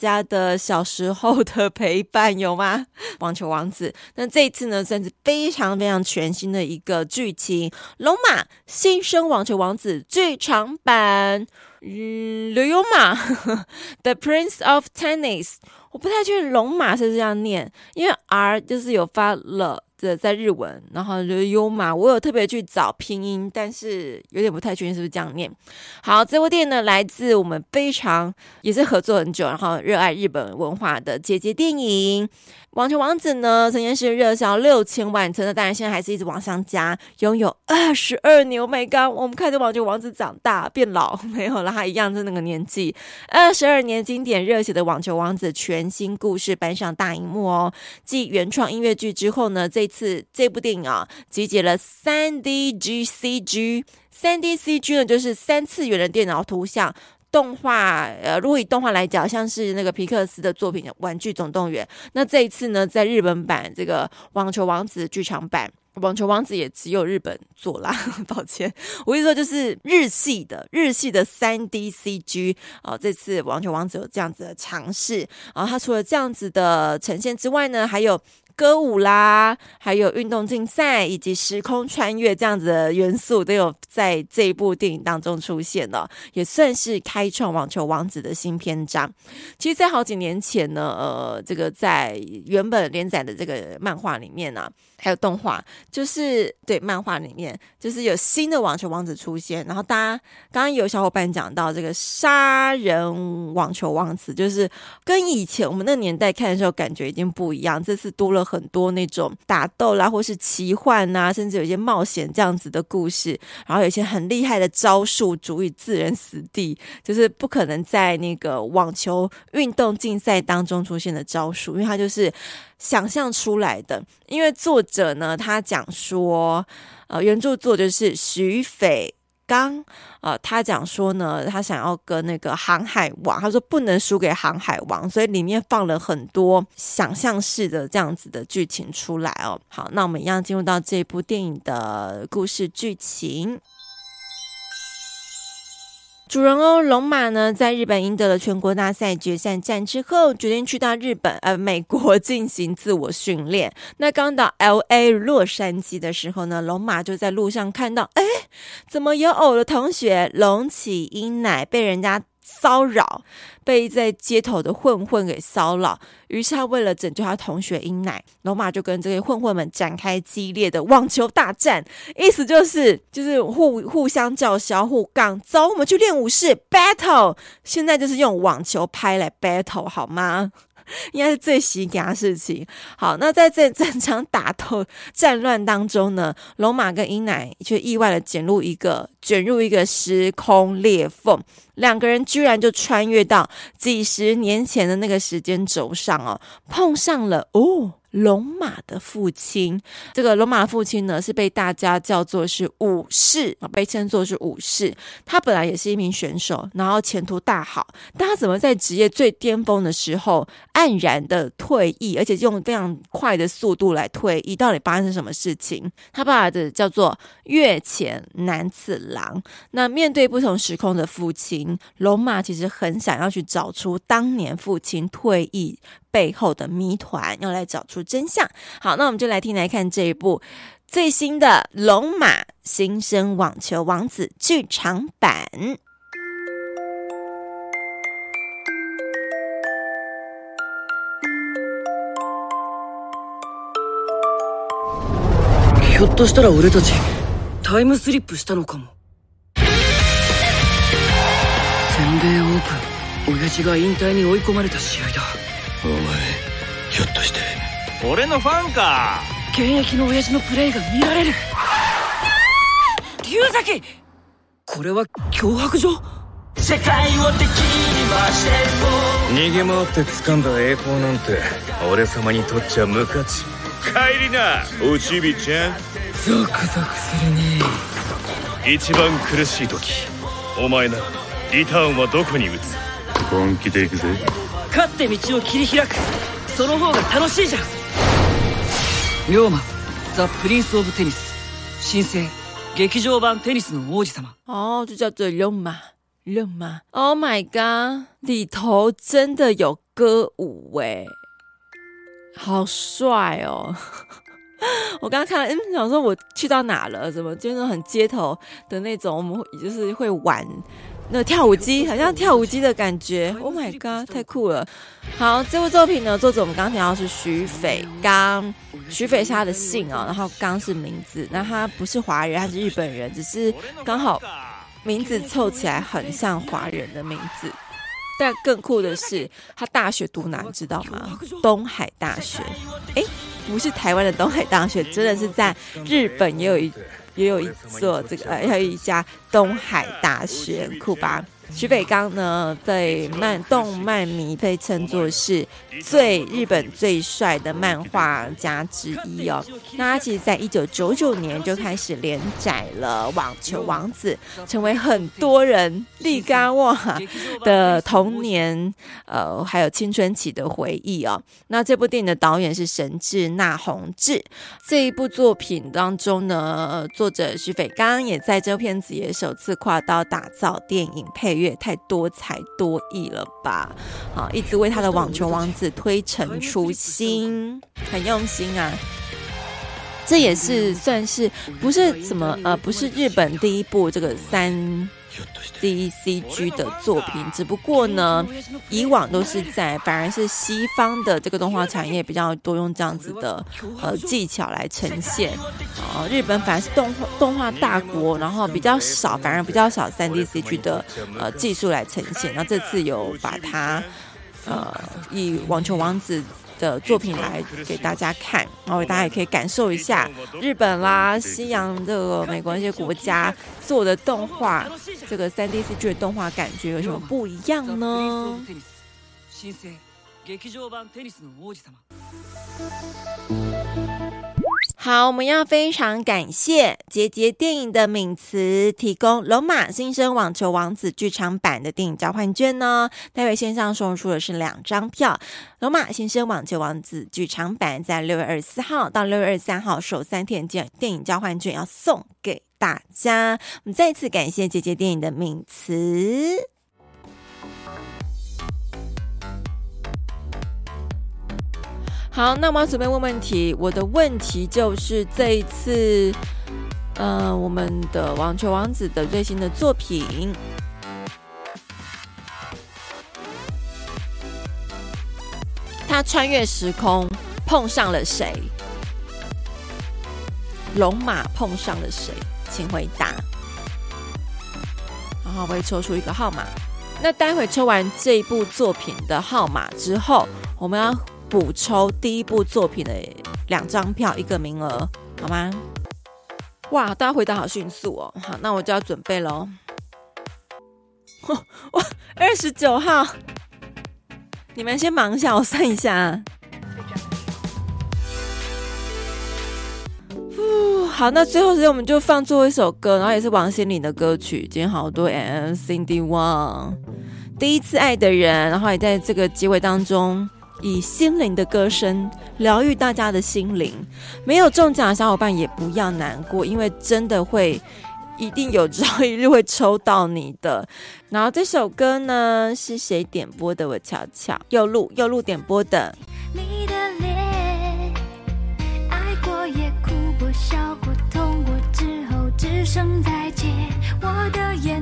家的小时候的陪伴，有吗？网球王子。那这一次呢，算是非常非常全新的一个剧情，《龙马新生网球王子》剧场版。嗯，龙马，The Prince of Tennis。我不太确定龙马是这样念，因为 R 就是有发了。在日文，然后就是优马，我有特别去找拼音，但是有点不太确定是不是这样念。好，这部电影呢，来自我们非常也是合作很久，然后热爱日本文化的姐姐电影。网球王子呢，曾经是热销六千万册，当然现在还是一直往上加，拥有二十二年。Oh my god，我们看着网球王子长大变老，没有了，他一样是那个年纪。二十二年经典热血的网球王子全新故事搬上大荧幕哦。继原创音乐剧之后呢，这次这部电影啊，集结了三 D G C G，三 D C G 呢就是三次元的电脑图像。动画，呃，如果以动画来讲，像是那个皮克斯的作品《玩具总动员》，那这一次呢，在日本版这个《网球王子》剧场版，《网球王子》也只有日本做啦，抱歉，我跟你说，就是日系的日系的三 D CG 哦，这次《网球王子》有这样子的尝试，然后它除了这样子的呈现之外呢，还有。歌舞啦，还有运动竞赛以及时空穿越这样子的元素都有在这一部电影当中出现了，也算是开创网球王子的新篇章。其实，在好几年前呢，呃，这个在原本连载的这个漫画里面呢、还有动画，就是对漫画里面，就是有新的网球王子出现。然后大家刚刚有小伙伴讲到这个杀人网球王子，就是跟以前我们那年代看的时候感觉已经不一样。这次多了很多那种打斗啦，或是奇幻呐，甚至有一些冒险这样子的故事。然后有一些很厉害的招数，足以置人死地，就是不可能在那个网球运动竞赛当中出现的招数，因为它就是。想象出来的，因为作者呢，他讲说，呃，原著作者是许斐刚，呃，他讲说呢，他想要跟那个航海王，他说不能输给航海王，所以里面放了很多想象式的这样子的剧情出来哦。好，那我们一样进入到这部电影的故事剧情。主人翁龙马呢，在日本赢得了全国大赛决赛战之后，决定去到日本呃美国进行自我训练。那刚到 L.A. 洛杉矶的时候呢，龙马就在路上看到，哎，怎么有偶的同学龙起英乃被人家骚扰，被在街头的混混给骚扰，于是他为了拯救他同学英乃，龙马就跟这些混混们展开激烈的网球大战，意思就是就是互互相叫嚣、互杠，走，我们去练武士 battle，现在就是用网球拍来 battle 好吗？应该是最喜感的事情。好，那在这整场打斗 战乱当中呢，龙马跟英乃却意外的卷入一个卷入一个时空裂缝，两个人居然就穿越到几十年前的那个时间轴上哦，碰上了哦。龙马的父亲，这个龙马父亲呢，是被大家叫做是武士啊，被称作是武士。他本来也是一名选手，然后前途大好，但他怎么在职业最巅峰的时候黯然的退役，而且用非常快的速度来退役？到底发生什么事情？他爸爸的叫做月前南次郎。那面对不同时空的父亲，龙马其实很想要去找出当年父亲退役背后的谜团，要来找出真相。好，那我们就来听来看这一部最新的《龙马新生网球王子》剧场版。ひょっとしたら俺たちタイムスリップしたのかも。全米オープン、亲父が引退に追い込まれた试合だ。 お前ひょっとして。俺のファンか。现役の亲父のプレイが见られる。龙崎！これは胁迫状？世界を敌に回して逃げ回って掴んだ栄光なんて俺様にとっちゃ无価値。帰りな。おちびちゃん。ゾクゾクするね。一番苦しい时お前ならリターンはどこに打つ？本気で行くぜ胜って道を切り开くその方が楽しいじゃん龙马ザ・プリンス・オブ・テニス新生剧场版テニスの王子様哦，就叫做龙马。 了吗？Oh my god！里头真的有歌舞哎，好帅哦！我刚刚看了，嗯，想说我去到哪了？怎么就是很街头的那种？我们就是会玩 那跳舞机，好像跳舞机的感觉。Oh my god！太酷了！好，这部作品呢，作者我们刚刚提到是许斐刚，许斐是他的姓哦，然后刚是名字，那他不是华人，他是日本人，只是刚好。名字凑起来很像华人的名字，但更酷的是，他大学读哪，你知道吗？东海大学，诶，不是台湾的东海大学，真的是在日本也有一也有一座这个呃，还有一家东海大学，酷吧？许斐刚呢，被漫动漫迷被称作是最日本最帅的漫画家之一哦。那他其实在一九九九年就开始连载了《网球王子》，成为很多人利嘎哇的童年，呃，还有青春期的回忆哦。那这部电影的导演是神志那弘志。这一部作品当中呢，作者许斐刚也在这片子也首次跨刀打造电影配也太多才多艺了吧！啊，一直为他的网球王子推陈出新，很用心啊。这也是算是不是什么呃，不是日本第一部这个三。D C G 的作品，只不过呢，以往都是在反而是西方的这个动画产业比较多用这样子的呃技巧来呈现，呃，日本反而是动画动画大国，然后比较少，反而比较少三 D C G 的呃技术来呈现。那这次有把它呃以网球王子。的作品来给大家看，然后大家也可以感受一下日本啦、西洋的美国那些国家做的动画，这个三 D CG 的动画感觉有什么不一样呢？好，我们要非常感谢杰杰电影的敏慈提供《龙马新生网球王子》剧场版的电影交换券呢。待会线上送出的是两张票，《龙马新生网球王子》剧场版在六月二十四号到六月二十三号首三天见，电影交换券要送给大家。我们再次感谢杰杰电影的敏慈。好，那我们要准备问问题。我的问题就是这一次，呃，我们的网球王子的最新的作品，他穿越时空碰上了谁？龙马碰上了谁？请回答。然后我会抽出一个号码。那待会抽完这部作品的号码之后，我们要。补抽第一部作品的两张票，一个名额，好吗？哇，大家回答好迅速哦！好，那我就要准备喽。哇，二十九号，你们先忙一下，我算一下。呼，好，那最后时间我们就放最后一首歌，然后也是王心凌的歌曲。今天好多 M Cindy Wang，第一次爱的人，然后也在这个结尾当中。以心灵的歌声疗愈大家的心灵没有中奖的小伙伴也不要难过因为真的会一定有朝一日会抽到你的。然后这首歌呢是谁点播的？我瞧瞧右路右路点播的。你的脸爱过也哭过笑过痛过之后只剩再见。我的眼